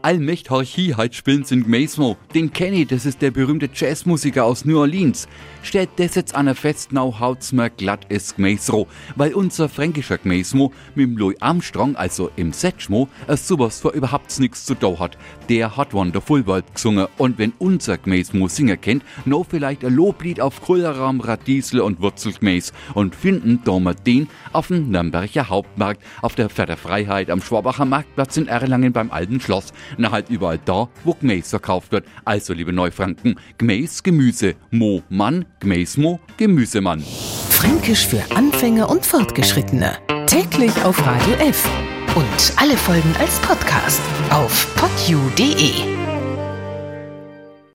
Gmaismo. Allmächtig halt spielen sind Gmaismo. Den Kenny, das ist der berühmte Jazzmusiker aus New Orleans. Stellt das jetzt an der Festnau haut's mir glatt ist Gmaisro, weil unser fränkischer Gmaismo mit dem Louis Armstrong, also im Setschmo, es sowas vor überhaupt nichts zu tun hat. Der hat Wonderful World gesungen und wenn unser Gmaismo Singer kennt, no vielleicht ein Loblied auf Kohlraum, Radiesel und Wurzelgmäß und finden da den auf dem Nürnberger Hauptmarkt, auf der Förderfreiheit am Schwabacher Marktplatz in Erlangen beim alten Schloss. Na halt überall da, wo Gmäß verkauft wird. Also, liebe Neufranken, Gmäß Gemüse, Mo Mann, Gmäß Mo Gemüsemann. Fränkisch für Anfänger und Fortgeschrittene. Täglich auf Radio F. Und alle Folgen als Podcast auf podu.de.